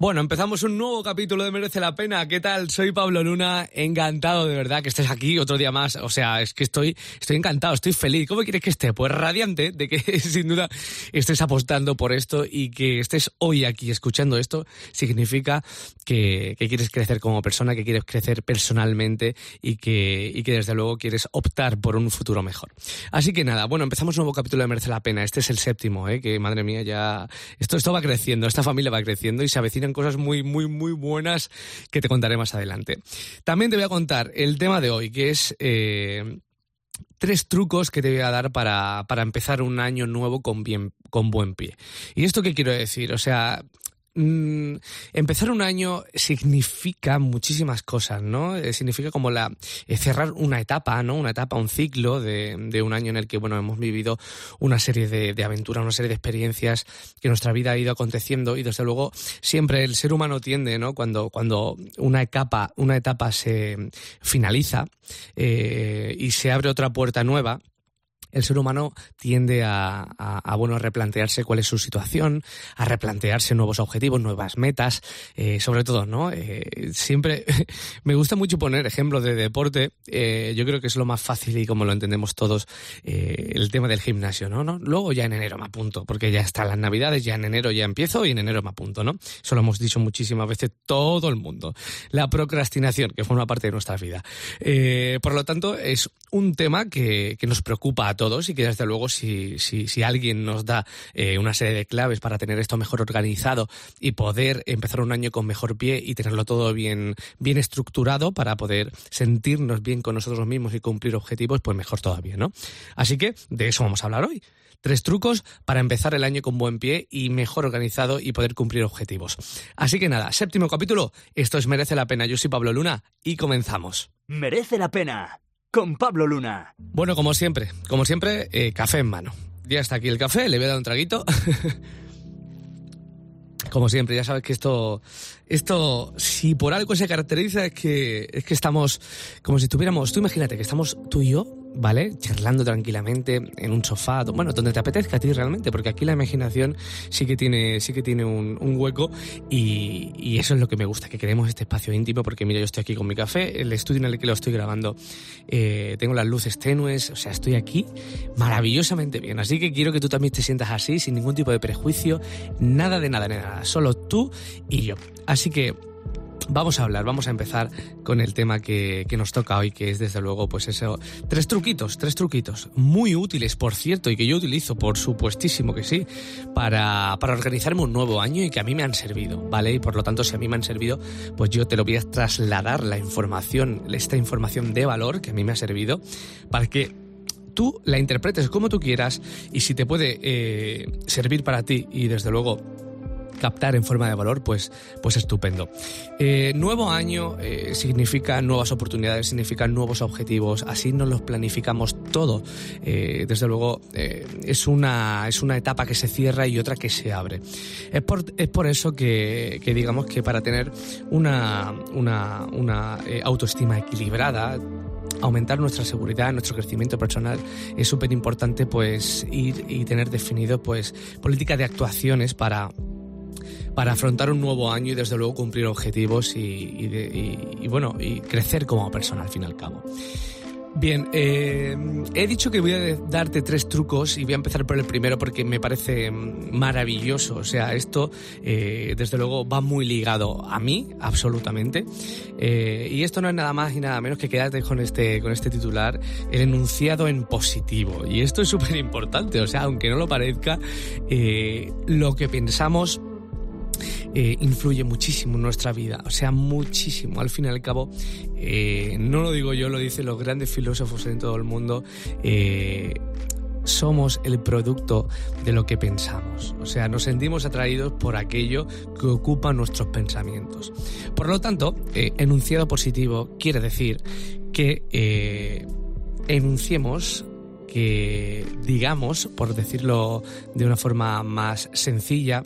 Bueno, empezamos un nuevo capítulo de Merece la Pena. ¿Qué tal? Soy Pablo Luna, encantado de verdad que estés aquí otro día más. O sea, es que estoy, estoy encantado, estoy feliz. ¿Cómo quieres que esté? Pues radiante de que sin duda estés apostando por esto y que estés hoy aquí escuchando esto significa que, quieres crecer como persona, que quieres crecer personalmente y que, y que desde luego quieres optar por un futuro mejor. Así que nada, bueno, empezamos un nuevo capítulo de Merece la Pena. Este es el séptimo, ¿eh? que madre mía, ya esto, esto va creciendo, esta familia va creciendo y se cosas muy, muy, muy buenas que te contaré más adelante. También te voy a contar el tema de hoy, que es... Eh, tres trucos que te voy a dar para, para empezar un año nuevo con, bien, con buen pie. ¿Y esto qué quiero decir? O sea, Mm, empezar un año significa muchísimas cosas, ¿no? Eh, significa como la eh, cerrar una etapa, ¿no? Una etapa, un ciclo de, un año en el que, bueno, hemos vivido una serie de, de, aventuras, una serie de experiencias que nuestra vida ha ido aconteciendo y desde luego siempre el ser humano tiende, ¿no? Cuando, cuando una etapa, una etapa se finaliza eh, y se abre otra puerta nueva, el ser humano tiende a, bueno, a replantearse cuál es su situación, a replantearse nuevos objetivos, nuevas metas, eh, sobre todo, ¿no? Eh, siempre me gusta mucho poner ejemplos de deporte, eh, yo creo que es lo más fácil y como lo entendemos todos, el tema del gimnasio, ¿no? ¿no? Luego ya en enero me apunto, porque ya están las navidades, ya en enero ya empiezo y en enero me apunto, ¿no? Eso lo hemos dicho muchísimas veces todo el mundo. La procrastinación, que forma parte de nuestra vida. por lo tanto, es un tema que, que nos preocupa a todos y que desde luego si, si, si alguien nos da eh, una serie de claves para tener esto mejor organizado y poder empezar un año con mejor pie y tenerlo todo bien, bien estructurado para poder sentirnos bien con nosotros mismos y cumplir objetivos, pues mejor todavía, ¿no? Así que de eso vamos a hablar hoy. Tres trucos para empezar el año con buen pie y mejor organizado y poder cumplir objetivos. Así que nada, séptimo capítulo. Esto es Merece la Pena. Yo soy Pablo Luna y comenzamos. Merece la Pena con Pablo Luna. Bueno, como siempre, como siempre, eh, café en mano. Ya está aquí el café, le voy a dar un traguito. como siempre, ya sabes que esto, esto, si por algo se caracteriza es que, es que estamos como si estuviéramos, tú imagínate que estamos tú y yo ¿vale? Charlando tranquilamente en un sofá, bueno, donde te apetezca a ti realmente, porque aquí la imaginación sí que tiene, sí que tiene un, hueco y, eso es lo que me gusta, que queremos este espacio íntimo, porque mira, yo estoy aquí con mi café, el estudio en el que lo estoy grabando, eh, tengo las luces tenues, o sea, estoy aquí maravillosamente bien, así que quiero que tú también te sientas así, sin ningún tipo de prejuicio, nada de nada, de nada, solo tú y yo. Así que Vamos a hablar, vamos a empezar con el tema que, nos toca hoy, que es desde luego, pues eso, tres truquitos, tres truquitos, muy útiles, por cierto, y que yo utilizo, por supuestísimo que sí, para, para organizarme un nuevo año y que a mí me han servido, ¿vale? Y por lo tanto, si a mí me han servido, pues yo te lo voy a trasladar la información, esta información de valor que a mí me ha servido, para que tú la interpretes como tú quieras y si te puede eh, servir para ti y desde luego captar en forma de valor, pues, pues estupendo. Eh, nuevo año eh, significa nuevas oportunidades, significa nuevos objetivos, así nos los planificamos todo. Eh, desde luego es, una, es una etapa que se cierra y otra que se abre. Es por, es por eso que, que digamos que para tener una, una, una autoestima equilibrada, aumentar nuestra seguridad, nuestro crecimiento personal, es súper importante pues ir y tener definido pues política de actuaciones para para afrontar un nuevo año y desde luego cumplir objetivos y, bueno, y crecer como persona al fin y al cabo. Bien, eh, he dicho que voy a darte tres trucos y voy a empezar por el primero porque me parece maravilloso. O sea, esto eh, desde luego va muy ligado a mí, absolutamente. Eh, y esto no es nada más y nada menos que quedarte con este, con este titular, el enunciado en positivo. Y esto es súper importante. O sea, aunque no lo parezca, lo que pensamos eh, influye muchísimo en nuestra vida, o sea, muchísimo. Al fin y al cabo, eh, no lo digo yo, lo dicen los grandes filósofos en todo el mundo. Eh, somos el producto de lo que pensamos. O sea, nos sentimos atraídos por aquello que ocupa nuestros pensamientos. Por lo tanto, enunciado positivo quiere decir que enunciemos que digamos, por decirlo de una forma más sencilla,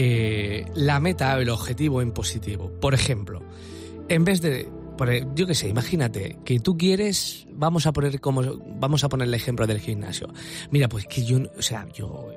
eh, la meta el objetivo en positivo. Por ejemplo, en vez de, yo qué sé, imagínate que tú quieres, vamos a poner como, vamos a poner el ejemplo del gimnasio. Mira, pues que yo, o sea, yo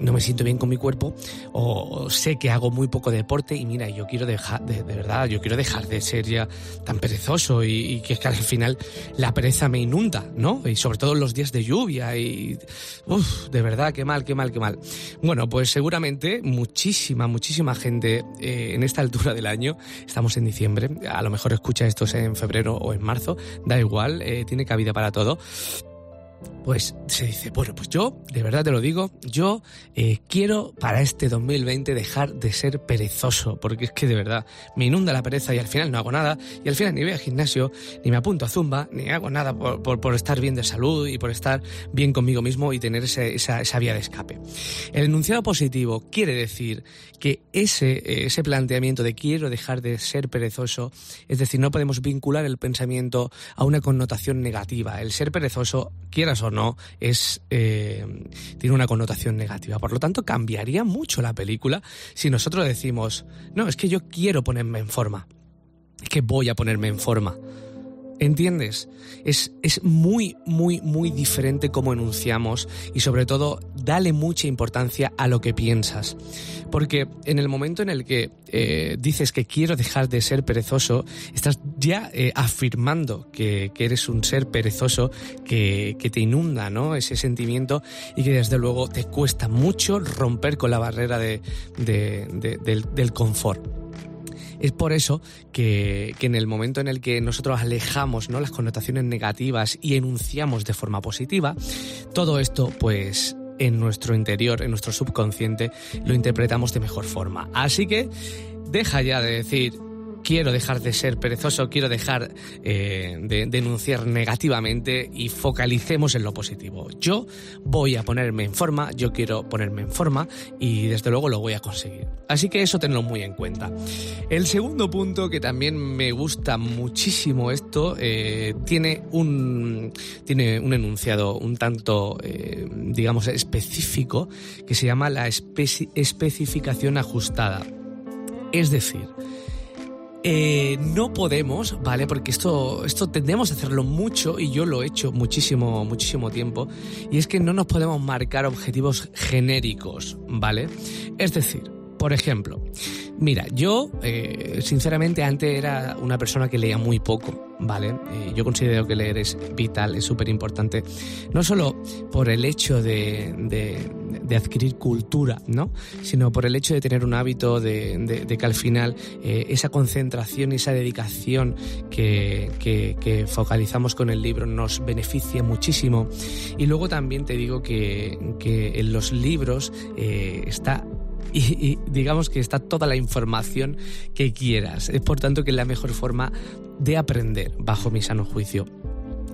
no me siento bien con mi cuerpo o sé que hago muy poco deporte y mira, yo quiero dejar, de, verdad, yo quiero dejar de ser ya tan perezoso y, que es al final la pereza me inunda, ¿no? Y sobre todo los días de lluvia y, uff, de verdad, qué mal, qué mal, qué mal. Bueno, pues seguramente muchísima, muchísima gente eh, en esta altura del año, estamos en diciembre, a lo mejor escucha esto en febrero o en marzo, da igual, eh, tiene cabida para todo pues se dice, bueno, pues yo, de verdad te lo digo, yo eh, quiero para este 2020 dejar de ser perezoso, porque es que de verdad me inunda la pereza y al final no hago nada, y al final ni voy al gimnasio, ni me apunto a zumba, ni hago nada por, estar bien de salud y por estar bien conmigo mismo y tener esa, esa, vía de escape. El enunciado positivo quiere decir que ese, ese planteamiento de quiero dejar de ser perezoso, es decir, no podemos vincular el pensamiento a una connotación negativa. El ser perezoso, o no, es, eh, tiene una connotación negativa. Por lo tanto, cambiaría mucho la película si nosotros decimos, no, es que yo quiero ponerme en forma, es que voy a ponerme en forma. ¿Entiendes? Es, es, muy, muy, muy diferente cómo enunciamos y sobre todo dale mucha importancia a lo que piensas. Porque en el momento en el que eh, dices que quiero dejar de ser perezoso, estás ya eh, afirmando que, eres un ser perezoso que, te inunda, ¿no? Ese sentimiento y que desde luego te cuesta mucho romper con la barrera de, del, del confort. Es por eso que, en el momento en el que nosotros alejamos ¿no? las connotaciones negativas y enunciamos de forma positiva, todo esto pues en nuestro interior, en nuestro subconsciente, lo interpretamos de mejor forma. Así que deja ya de decir quiero dejar de ser perezoso, quiero dejar eh, de denunciar negativamente y focalicemos en lo positivo. Yo voy a ponerme en forma, yo quiero ponerme en forma y desde luego lo voy a conseguir. Así que eso tenlo muy en cuenta. El segundo punto que también me gusta muchísimo esto eh, tiene un tiene un enunciado un tanto eh, digamos específico que se llama la especificación ajustada. Es decir, eh, no podemos, ¿vale? Porque esto, esto tendemos a hacerlo mucho y yo lo he hecho muchísimo, muchísimo tiempo. Y es que no nos podemos marcar objetivos genéricos, ¿vale? Es decir, por ejemplo, mira, yo eh, sinceramente antes era una persona que leía muy poco, ¿vale? Eh, yo considero que leer es vital, es súper importante, no solo por el hecho de, adquirir cultura, ¿no? Sino por el hecho de tener un hábito de, que al final eh, esa concentración y esa dedicación que, focalizamos con el libro nos beneficia muchísimo. Y luego también te digo que, en los libros está y, digamos que está toda la información que quieras. Es por tanto que es la mejor forma de aprender, bajo mi sano juicio.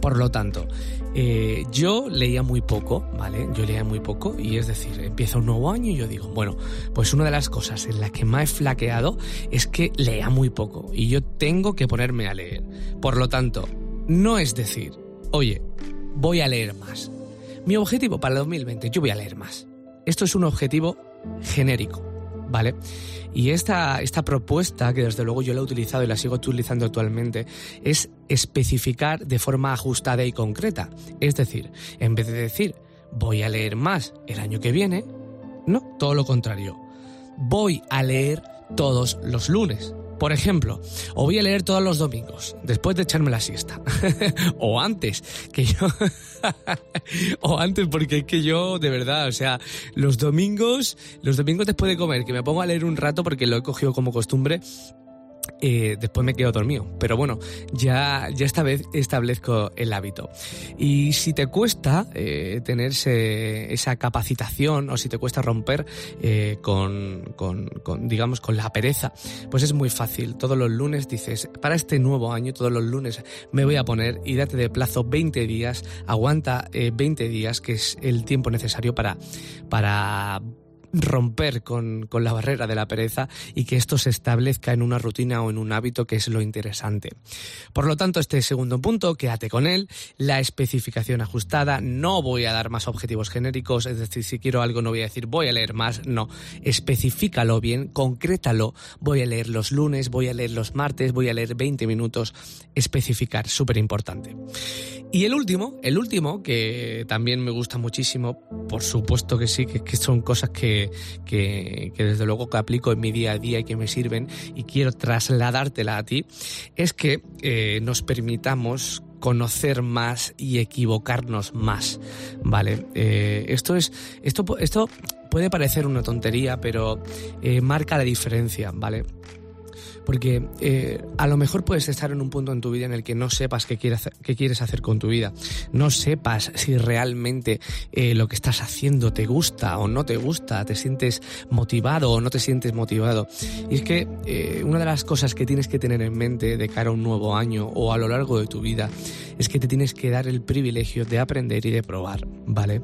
Por lo tanto, eh, yo leía muy poco, ¿vale? Yo leía muy poco y es decir, empieza un nuevo año y yo digo, bueno, pues una de las cosas en las que más he flaqueado es que leía muy poco y yo tengo que ponerme a leer. Por lo tanto, no es decir, oye, voy a leer más. Mi objetivo para el 2020, yo voy a leer más. Esto es un objetivo genérico, ¿vale? Y esta, esta propuesta, que desde luego yo la he utilizado y la sigo utilizando actualmente, es especificar de forma ajustada y concreta. Es decir, en vez de decir voy a leer más el año que viene, no, todo lo contrario. Voy a leer todos los lunes. Por ejemplo, o voy a leer todos los domingos, después de echarme la siesta. o antes, que yo... o antes, porque es que yo, de verdad, o sea, los domingos, los domingos después de comer, que me pongo a leer un rato porque lo he cogido como costumbre, eh, después me quedo dormido. Pero bueno, ya, ya esta vez establezco el hábito. Y si te cuesta eh, tener esa capacitación o si te cuesta romper eh, con, con, digamos, con la pereza, pues es muy fácil. Todos los lunes dices, para este nuevo año, todos los lunes me voy a poner y date de plazo 20 días, aguanta 20 días, que es el tiempo necesario para, para romper con, con, la barrera de la pereza y que esto se establezca en una rutina o en un hábito que es lo interesante. Por lo tanto, este segundo punto, quédate con él, la especificación ajustada, no voy a dar más objetivos genéricos, es decir, si quiero algo no voy a decir voy a leer más, no, especifícalo bien, concrétalo, voy a leer los lunes, voy a leer los martes, voy a leer 20 minutos, especificar, súper importante. Y el último, el último, que también me gusta muchísimo, por supuesto que sí, que, que son cosas que, que, desde luego que aplico en mi día a día y que me sirven y quiero trasladártela a ti, es que eh, nos permitamos conocer más y equivocarnos más, ¿vale? Eh, esto es, esto, esto puede parecer una tontería, pero eh, marca la diferencia, ¿vale? Porque eh, a lo mejor puedes estar en un punto en tu vida en el que no sepas qué quieres, qué quieres hacer con tu vida. No sepas si realmente eh, lo que estás haciendo te gusta o no te gusta, te sientes motivado o no te sientes motivado. Y es que eh, una de las cosas que tienes que tener en mente de cara a un nuevo año o a lo largo de tu vida es que te tienes que dar el privilegio de aprender y de probar, ¿vale?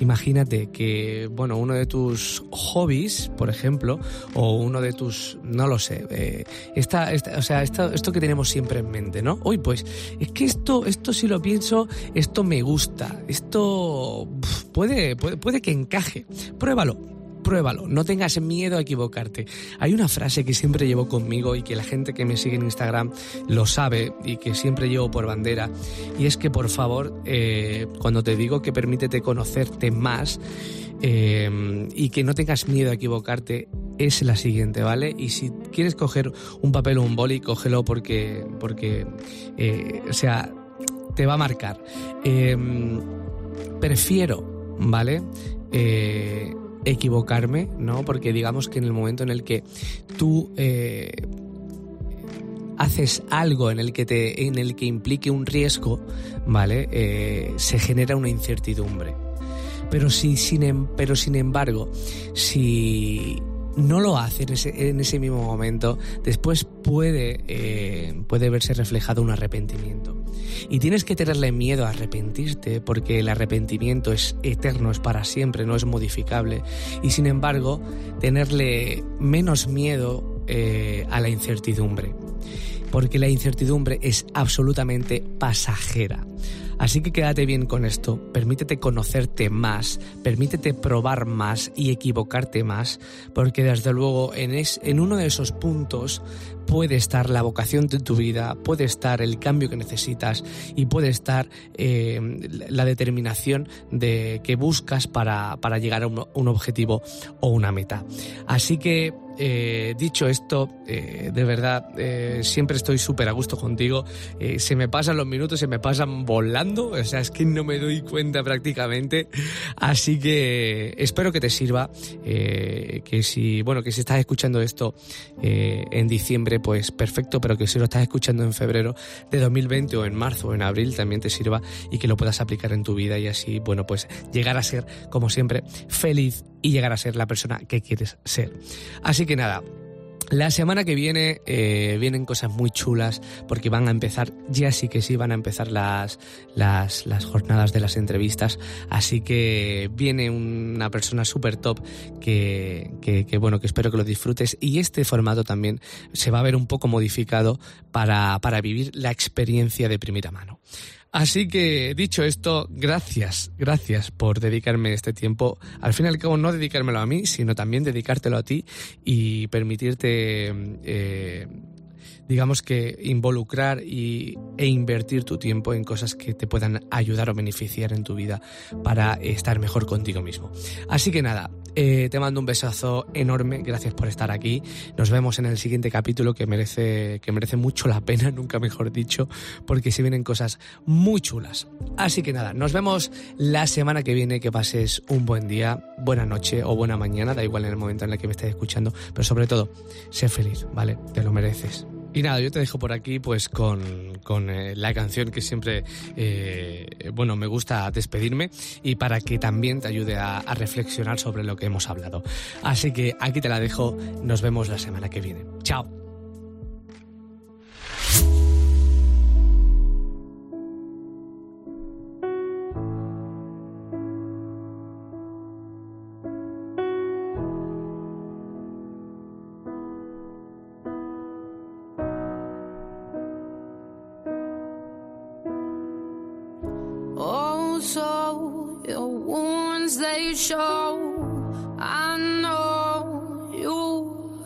Imagínate que, bueno, uno de tus hobbies, por ejemplo, o uno de tus, no lo sé, eh, esta, o sea, esto, que tenemos siempre en mente, ¿no? Hoy pues, es que esto, esto si lo pienso, esto me gusta, esto puede, puede, puede que encaje. Pruébalo, pruébalo, no tengas miedo a equivocarte. Hay una frase que siempre llevo conmigo y que la gente que me sigue en Instagram lo sabe y que siempre llevo por bandera, y es que por favor, eh, cuando te digo que permítete conocerte más, eh, y que no tengas miedo a equivocarte es la siguiente, ¿vale? Y si quieres coger un papel o un boli, cógelo porque, porque eh, o sea, te va a marcar. prefiero, ¿vale? equivocarme, ¿no? Porque digamos que en el momento en el que tú eh, haces algo en el que te, en el que implique un riesgo, ¿vale? Eh, se genera una incertidumbre. Pero si, sin, em, pero sin embargo, si no lo hace en ese, mismo momento, después puede, eh, puede verse reflejado un arrepentimiento. Y tienes que tenerle miedo a arrepentirte porque el arrepentimiento es eterno, es para siempre, no es modificable. Y sin embargo, tenerle menos miedo eh, a la incertidumbre. Porque la incertidumbre es absolutamente pasajera. Así que quédate bien con esto, permítete conocerte más, permítete probar más y equivocarte más, porque desde luego en, es, en uno de esos puntos puede estar la vocación de tu vida, puede estar el cambio que necesitas y puede estar eh, la determinación de, que buscas para, para llegar a un, un objetivo o una meta. Así que eh, dicho esto, eh, de verdad, eh, siempre estoy súper a gusto contigo. se me pasan los minutos, se me pasan volando. O sea, es que no me doy cuenta prácticamente. Así que espero que te sirva. que si, bueno, que si estás escuchando esto en diciembre, pues perfecto. Pero que si lo estás escuchando en febrero de 2020 o en marzo o en abril, también te sirva y que lo puedas aplicar en tu vida y así, bueno, pues llegar a ser, como siempre, feliz y llegar a ser la persona que quieres ser. Así que nada, la semana que viene eh, vienen cosas muy chulas porque van a empezar, ya sí que sí, van a empezar las, las, las jornadas de las entrevistas. Así que viene una persona súper top que, que, bueno, que espero que lo disfrutes. Y este formato también se va a ver un poco modificado para, para vivir la experiencia de primera mano. Así que, dicho esto, gracias, gracias por dedicarme este tiempo. Al fin y al cabo, no dedicármelo a mí, sino también dedicártelo a ti y permitirte, eh, digamos que, involucrar y, e invertir tu tiempo en cosas que te puedan ayudar o beneficiar en tu vida para estar mejor contigo mismo. Así que nada, eh, te mando un besazo enorme, gracias por estar aquí. Nos vemos en el siguiente capítulo que merece, que merece mucho la pena, nunca mejor dicho, porque se vienen cosas muy chulas. Así que nada, nos vemos la semana que viene, que pases un buen día, buena noche o buena mañana, da igual en el momento en el que me estés escuchando, pero sobre todo, sé feliz, ¿vale? Te lo mereces. Y nada, yo te dejo por aquí pues con, con eh, la canción que siempre, eh, bueno, me gusta despedirme y para que también te ayude a, a reflexionar sobre lo que hemos hablado. Así que aquí te la dejo, nos vemos la semana que viene. Chao.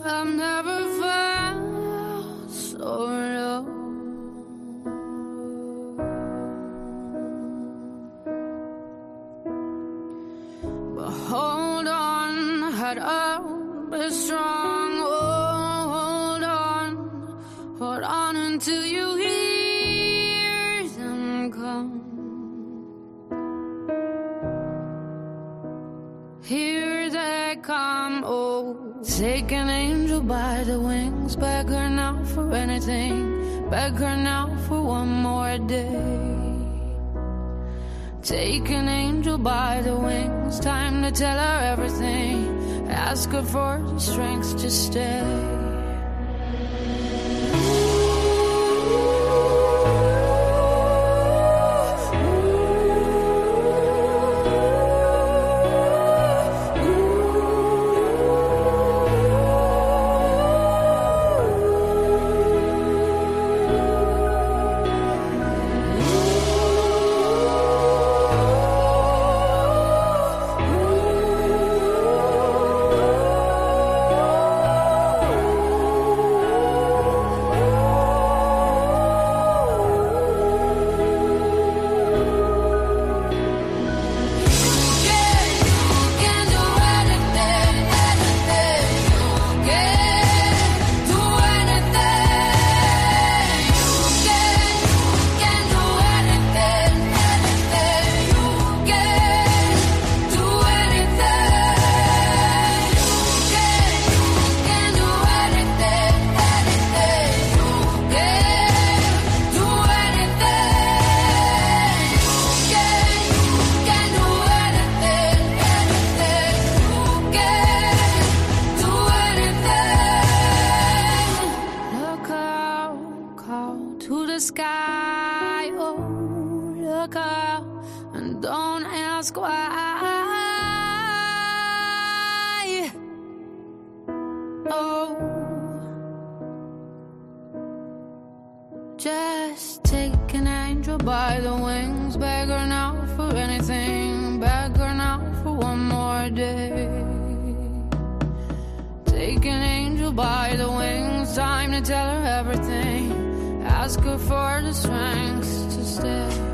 I'm never beg her now for one more day. Take an angel by the wings, time to tell her everything. Ask her for the strength to stay. by the wings. Time to tell her everything. Ask her for the strength to stay.